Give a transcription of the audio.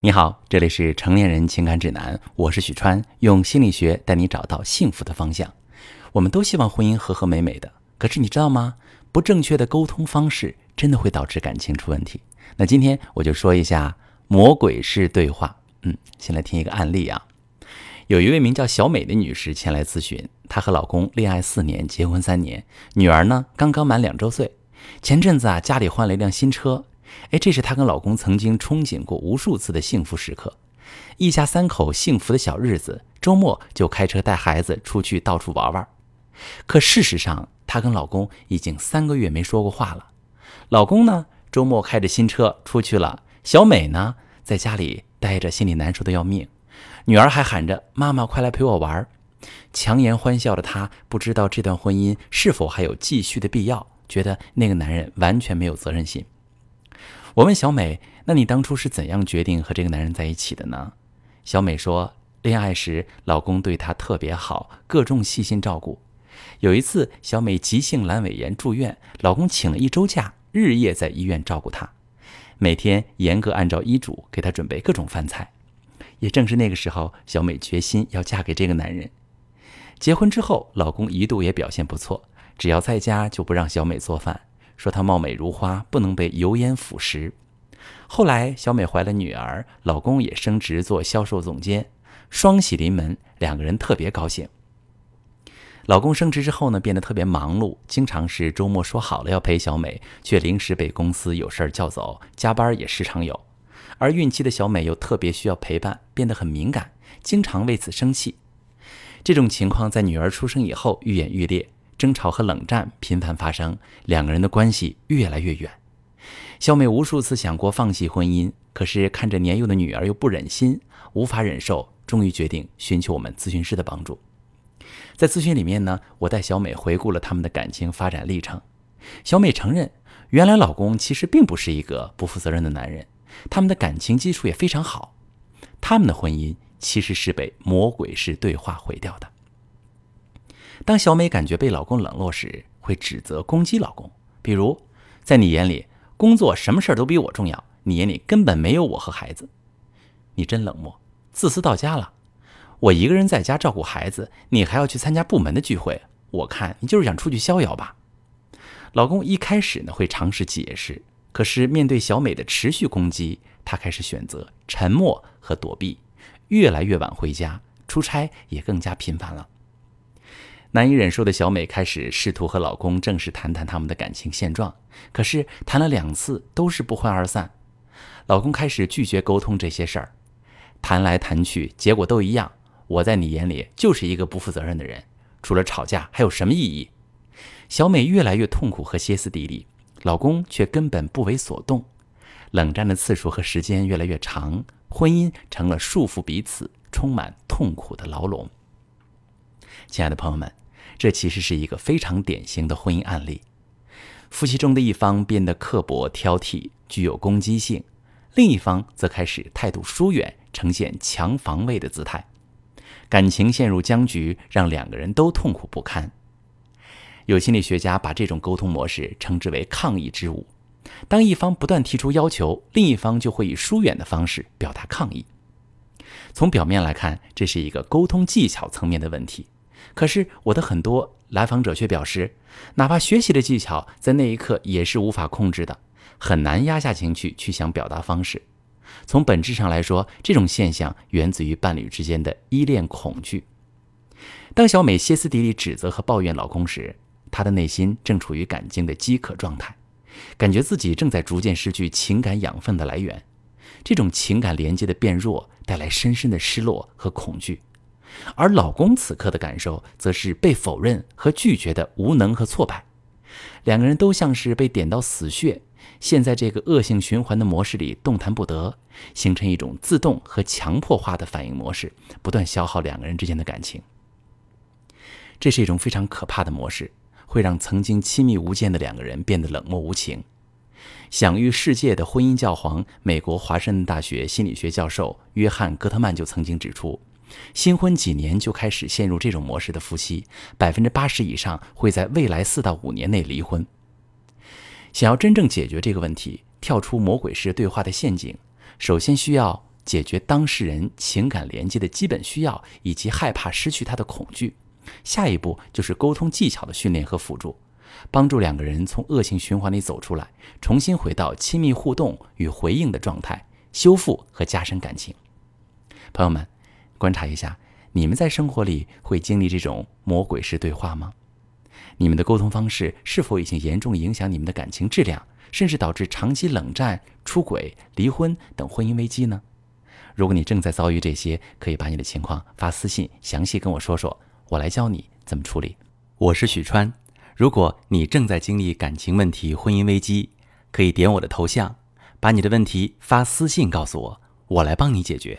你好，这里是成年人情感指南，我是许川，用心理学带你找到幸福的方向。我们都希望婚姻和和美美的，可是你知道吗？不正确的沟通方式真的会导致感情出问题。那今天我就说一下魔鬼式对话。嗯，先来听一个案例啊。有一位名叫小美的女士前来咨询，她和老公恋爱四年，结婚三年，女儿呢刚刚满两周岁。前阵子啊，家里换了一辆新车。哎，这是她跟老公曾经憧憬过无数次的幸福时刻，一家三口幸福的小日子。周末就开车带孩子出去到处玩玩。可事实上，她跟老公已经三个月没说过话了。老公呢，周末开着新车出去了，小美呢，在家里待着，心里难受的要命。女儿还喊着：“妈妈，快来陪我玩！”强颜欢笑的她，不知道这段婚姻是否还有继续的必要，觉得那个男人完全没有责任心。我问小美：“那你当初是怎样决定和这个男人在一起的呢？”小美说：“恋爱时，老公对她特别好，各种细心照顾。有一次，小美急性阑尾炎住院，老公请了一周假，日夜在医院照顾她，每天严格按照医嘱给她准备各种饭菜。也正是那个时候，小美决心要嫁给这个男人。结婚之后，老公一度也表现不错，只要在家就不让小美做饭。”说她貌美如花，不能被油烟腐蚀。后来小美怀了女儿，老公也升职做销售总监，双喜临门，两个人特别高兴。老公升职之后呢，变得特别忙碌，经常是周末说好了要陪小美，却临时被公司有事儿叫走，加班也时常有。而孕期的小美又特别需要陪伴，变得很敏感，经常为此生气。这种情况在女儿出生以后愈演愈烈。争吵和冷战频繁发生，两个人的关系越来越远。小美无数次想过放弃婚姻，可是看着年幼的女儿又不忍心，无法忍受，终于决定寻求我们咨询师的帮助。在咨询里面呢，我带小美回顾了他们的感情发展历程。小美承认，原来老公其实并不是一个不负责任的男人，他们的感情基础也非常好。他们的婚姻其实是被魔鬼式对话毁掉的。当小美感觉被老公冷落时，会指责攻击老公，比如在你眼里工作什么事儿都比我重要，你眼里根本没有我和孩子，你真冷漠，自私到家了。我一个人在家照顾孩子，你还要去参加部门的聚会，我看你就是想出去逍遥吧。老公一开始呢会尝试解释，可是面对小美的持续攻击，他开始选择沉默和躲避，越来越晚回家，出差也更加频繁了。难以忍受的小美开始试图和老公正式谈谈他们的感情现状，可是谈了两次都是不欢而散。老公开始拒绝沟通这些事儿，谈来谈去，结果都一样。我在你眼里就是一个不负责任的人，除了吵架还有什么意义？小美越来越痛苦和歇斯底里，老公却根本不为所动。冷战的次数和时间越来越长，婚姻成了束缚彼此、充满痛苦的牢笼。亲爱的朋友们，这其实是一个非常典型的婚姻案例。夫妻中的一方变得刻薄挑剔，具有攻击性；另一方则开始态度疏远，呈现强防卫的姿态。感情陷入僵局，让两个人都痛苦不堪。有心理学家把这种沟通模式称之为“抗议之舞”。当一方不断提出要求，另一方就会以疏远的方式表达抗议。从表面来看，这是一个沟通技巧层面的问题。可是我的很多来访者却表示，哪怕学习的技巧，在那一刻也是无法控制的，很难压下情绪去想表达方式。从本质上来说，这种现象源自于伴侣之间的依恋恐惧。当小美歇斯底里指责和抱怨老公时，她的内心正处于感情的饥渴状态，感觉自己正在逐渐失去情感养分的来源。这种情感连接的变弱，带来深深的失落和恐惧。而老公此刻的感受，则是被否认和拒绝的无能和挫败。两个人都像是被点到死穴，陷在这个恶性循环的模式里动弹不得，形成一种自动和强迫化的反应模式，不断消耗两个人之间的感情。这是一种非常可怕的模式，会让曾经亲密无间的两个人变得冷漠无情。享誉世界的婚姻教皇、美国华盛顿大学心理学教授约翰·戈特曼就曾经指出。新婚几年就开始陷入这种模式的夫妻，百分之八十以上会在未来四到五年内离婚。想要真正解决这个问题，跳出魔鬼式对话的陷阱，首先需要解决当事人情感连接的基本需要，以及害怕失去他的恐惧。下一步就是沟通技巧的训练和辅助，帮助两个人从恶性循环里走出来，重新回到亲密互动与回应的状态，修复和加深感情。朋友们，观察一下，你们在生活里会经历这种魔鬼式对话吗？你们的沟通方式是否已经严重影响你们的感情质量，甚至导致长期冷战、出轨、离婚等婚姻危机呢？如果你正在遭遇这些，可以把你的情况发私信，详细跟我说说，我来教你怎么处理。我是许川，如果你正在经历感情问题、婚姻危机，可以点我的头像，把你的问题发私信告诉我，我来帮你解决。